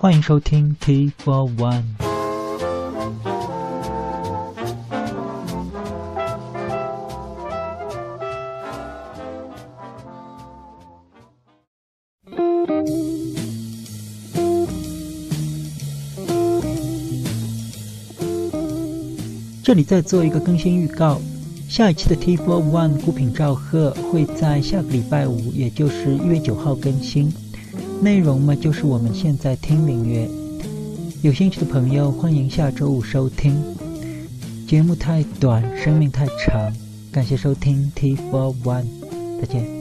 欢迎收听 T for One。这里再做一个更新预告，下一期的 T for One 孤品赵贺会在下个礼拜五，也就是一月九号更新。内容嘛，就是我们现在听音乐。有兴趣的朋友，欢迎下周五收听。节目太短，生命太长，感谢收听 T for One，再见。